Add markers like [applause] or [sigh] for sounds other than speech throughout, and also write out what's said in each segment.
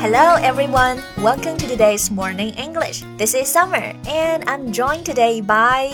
Hello everyone, welcome to today's morning English. This is Summer, and I'm joined today by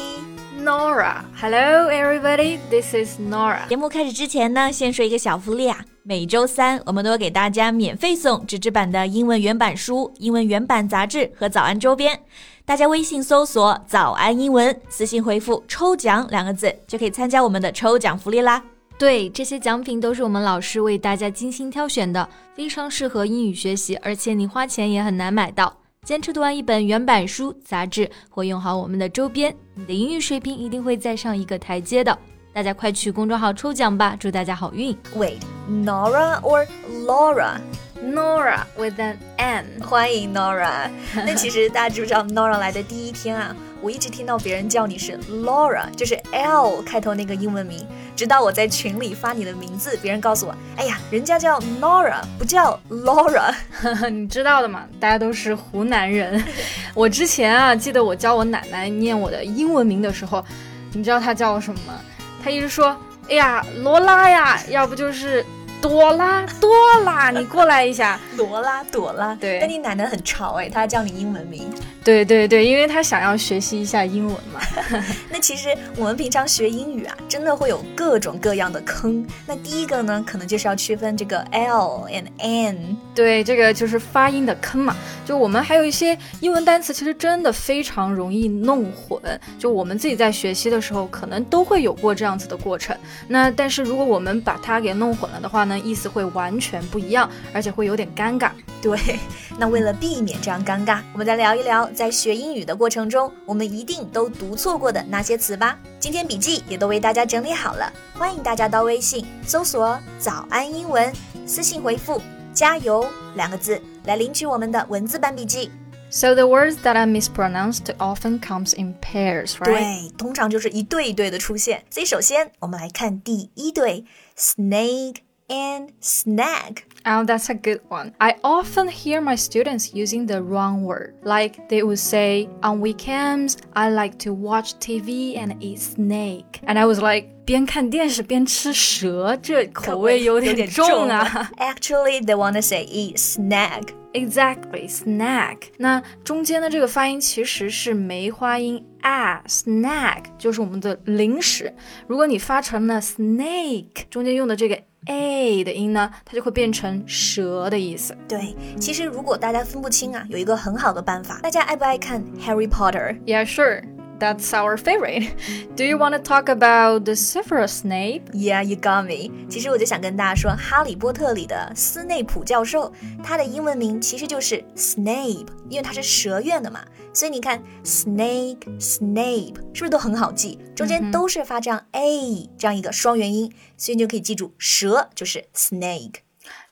Nora. Hello everybody, this is Nora. 节目开始之前呢，先说一个小福利啊。每周三，我们都会给大家免费送纸质版的英文原版书、英文原版杂志和早安周边。大家微信搜索“早安英文”，私信回复“抽奖”两个字，就可以参加我们的抽奖福利啦。对，这些奖品都是我们老师为大家精心挑选的，非常适合英语学习，而且你花钱也很难买到。坚持读完一本原版书、杂志，或用好我们的周边，你的英语水平一定会再上一个台阶的。大家快去公众号抽奖吧，祝大家好运。Wait, Nora or Laura? Nora with an N，欢迎 Nora。那其实大家知不知道 Nora 来的第一天啊，我一直听到别人叫你是 Laura，就是 L 开头那个英文名。直到我在群里发你的名字，别人告诉我，哎呀，人家叫 Nora，不叫 Laura。[laughs] 你知道的嘛，大家都是湖南人。[laughs] 我之前啊，记得我教我奶奶念我的英文名的时候，你知道她叫我什么吗？她一直说：“哎呀，罗拉呀，要不就是朵拉，朵拉，你过来一下，朵拉，朵拉。”对，但你奶奶很潮哎，她叫你英文名。对对对，因为她想要学习一下英文嘛。[laughs] 那其实我们平常学英语啊，真的会有各种各样的坑。那第一个呢，可能就是要区分这个 L and N。对，这个就是发音的坑嘛。就我们还有一些英文单词，其实真的非常容易弄混。就我们自己在学习的时候，可能都会有过这样子的过程。那但是如果我们把它给弄混了的话呢，意思会完全不一样，而且会有点尴尬。对，[laughs] 那为了避免这样尴尬，我们再聊一聊。在学英语的过程中，我们一定都读错过的那些词吧。今天笔记也都为大家整理好了，欢迎大家到微信搜索“早安英文”，私信回复“加油”两个字来领取我们的文字版笔记。So the words that are mispronounced often comes in pairs, right? 对，通常就是一对一对的出现。所以首先我们来看第一对，snake and snag。Oh, that's a good one. I often hear my students using the wrong word. Like they would say, on weekends, I like to watch TV and eat snake. And I was like, 边看电视边吃蛇，这口味有点重啊。Actually, they want to say eat snag. Exactly, snag. 那中间的这个发音其实是梅花音 a snack 就是我们的零食。如果你发成了 snake，中间用的这个 a 的音呢，它就会变成蛇的意思。对，其实如果大家分不清啊，有一个很好的办法。大家爱不爱看 Harry Potter？Yeah, sure. That's our favorite. Do you want to talk about the Severus Snape? Yeah, you got me. 其实我就想跟大家说，《哈利波特》里的斯内普教授，他的英文名其实就是 Snape，因为他是蛇院的嘛。所以你看，Snake Snape 是不是都很好记？中间都是发这样 a 这样一个双元音，所以你就可以记住蛇就是 Snake。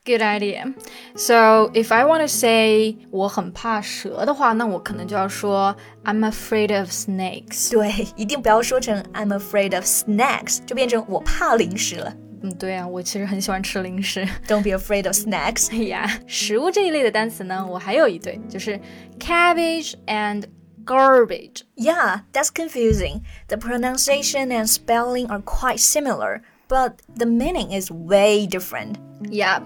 Good idea. So if I want to say 我很怕蛇的话，那我可能就要说 I'm afraid of snakes. 对，一定不要说成 I'm afraid of snacks，就变成我怕零食了。嗯，对啊，我其实很喜欢吃零食。Don't be afraid of snacks. [laughs] 哎呀，食物这一类的单词呢，我还有一对，就是 cabbage and garbage. Yeah, that's confusing. The pronunciation and spelling are quite similar but the meaning is way different. Yeah,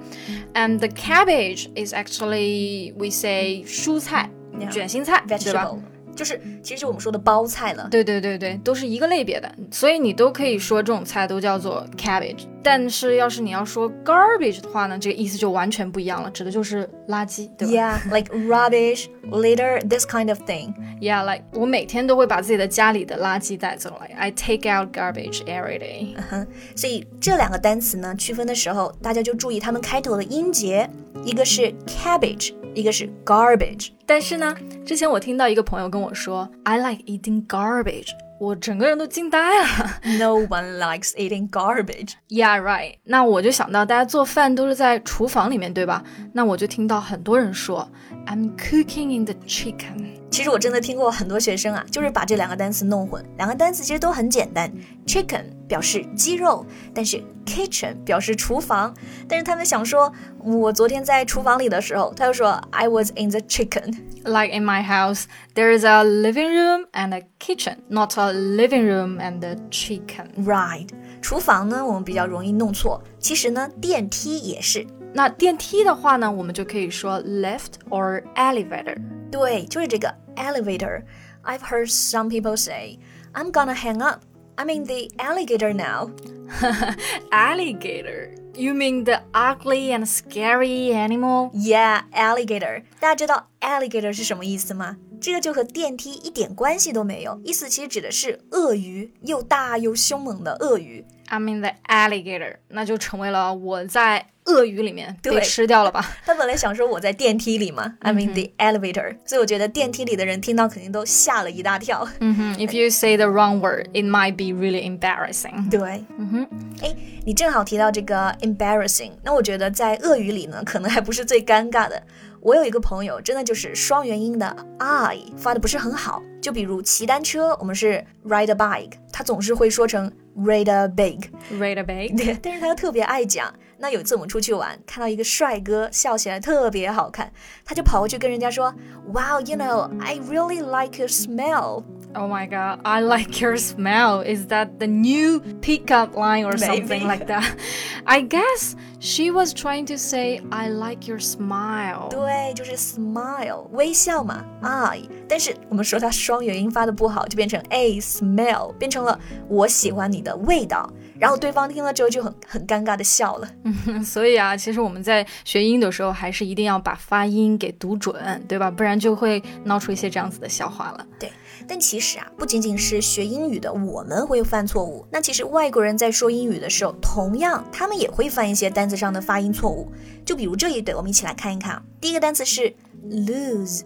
and the cabbage is actually we say 蔬菜，卷心菜，对吧？ 就是其实我们说的包菜了。对对对对，都是一个类别的，所以你都可以说这种菜都叫做 cabbage。但是要是你要说 garbage 的话呢，这个意思就完全不一样了，指的就是垃圾，对吧？Yeah, like rubbish, litter, this kind of thing. Yeah, like 我每天都会把自己的家里的垃圾带走来，I take out garbage every day. 嗯哼，所以这两个单词呢，区分的时候大家就注意它们开头的音节，一个是 cabbage。一个是 garbage，但是呢，之前我听到一个朋友跟我说，I like eating garbage，我整个人都惊呆了。No one likes eating garbage. Yeah, right. 那我就想到，大家做饭都是在厨房里面，对吧？那我就听到很多人说，I'm cooking in the chicken. 其实我真的听过很多学生啊，就是把这两个单词弄混。两个单词其实都很简单，chicken 表示鸡肉，但是 kitchen 表示厨房。但是他们想说，我昨天在厨房里的时候，他就说 I was in the chicken。Like in my house, there is a living room and a kitchen, not a living room and a chicken. Right. 厨房呢，我们比较容易弄错。其实呢，电梯也是那电梯的话呢，我们就可以说 lift or elevator。对，就是这个 elevator。I've heard some people say, "I'm gonna hang up. I'm in the alligator now." [laughs] alligator. You mean the ugly and scary animal? Yeah, alligator. 大家知道 alligator 是什么意思吗？这个就和电梯一点关系都没有，意思其实指的是鳄鱼，又大又凶猛的鳄鱼。I'm in the alligator，那就成为了我在 鳄鱼里面被吃掉了吧？[laughs] 他本来想说我在电梯里嘛，I'm in the elevator，所以我觉得电梯里的人听到肯定都吓了一大跳。嗯哼，If you say the wrong word, it might be really embarrassing。对，嗯哼，哎，你正好提到这个 embarrassing，那我觉得在鳄鱼里呢，可能还不是最尴尬的。我有一个朋友，真的就是双元音的 i 发的不是很好。就比如骑单车，我们是 ride a bike，他总是会说成 ride a bike，ride a bike。对，但是他又特别爱讲。那有一次我们出去玩，看到一个帅哥笑起来特别好看，他就跑过去跟人家说，Wow, you know, I really like your smell. Oh my god, I like your smell. Is that the new pickup line or something like that? [laughs] I guess she was trying to say I like your smile. 对，就是 smile 微笑嘛，I。但是我们说它双元音发的不好，就变成 a smell，变成了我喜欢你的味道。 然后对方听了之后就很很尴尬的笑了。嗯，所以啊，其实我们在学英语的时候，还是一定要把发音给读准，对吧？不然就会闹出一些这样子的笑话了。对。但其实啊，不仅仅是学英语的我们会犯错误，那其实外国人在说英语的时候，同样他们也会犯一些单词上的发音错误。就比如这一对，我们一起来看一看啊。第一个单词是 lose，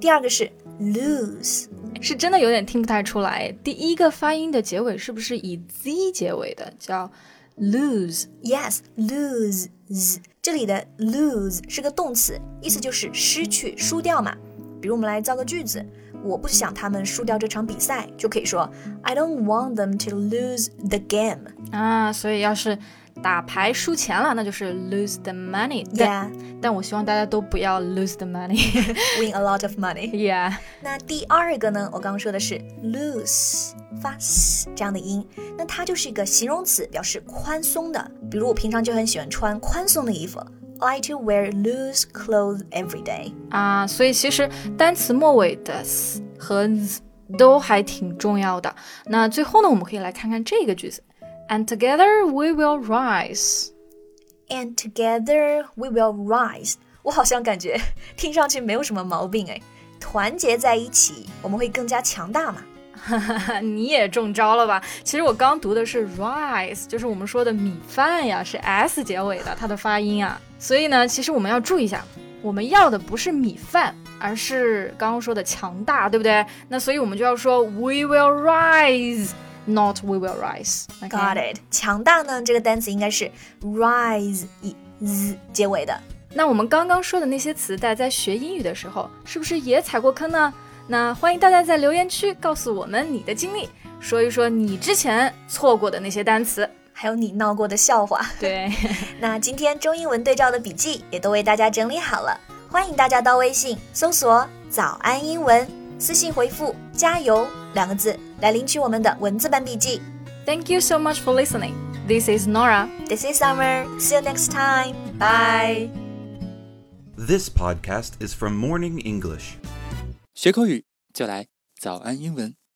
第二个是 lose，是真的有点听不太出来。第一个发音的结尾是不是以 z 结尾的？叫 lose？Yes，lose。这里的 lose 是个动词，意思就是失去、输掉嘛。比如我们来造个句子。我不想他们输掉这场比赛，就可以说 I don't want them to lose the game 啊。所以要是打牌输钱了，那就是 lose the money。Yeah，但我希望大家都不要 lose the money，win [laughs] a lot of money。Yeah。那第二个呢？我刚刚说的是 loose 发 s 这样的音，那它就是一个形容词，表示宽松的。比如我平常就很喜欢穿宽松的衣服。I to wear loose clothes every day 啊，所以其实单词末尾的 s 和 z 都还挺重要的。那最后呢，我们可以来看看这个句子，And together we will rise. And together we will rise. 我好像感觉 [laughs] 听上去没有什么毛病哎，团结在一起，我们会更加强大嘛。[laughs] 你也中招了吧？其实我刚读的是 rise，就是我们说的米饭呀，是 s 结尾的，它的发音啊。所以呢，其实我们要注意一下，我们要的不是米饭，而是刚刚说的强大，对不对？那所以我们就要说 we will rise，not we will rise。Got it？强大呢，这个单词应该是 rise 以 z 结尾的。那我们刚刚说的那些词，大家在学英语的时候，是不是也踩过坑呢？那欢迎大家在留言区告诉我们你的经历，说一说你之前错过的那些单词，还有你闹过的笑话。[laughs] [laughs] 对，那今天中英文对照的笔记也都为大家整理好了，欢迎大家到微信搜索“早安英文”，私信回复“加油”两个字来领取我们的文字版笔记。Thank you so much for listening. This is Nora. This is Summer. See you next time. Bye. This podcast is from Morning English. 学口语就来早安英文。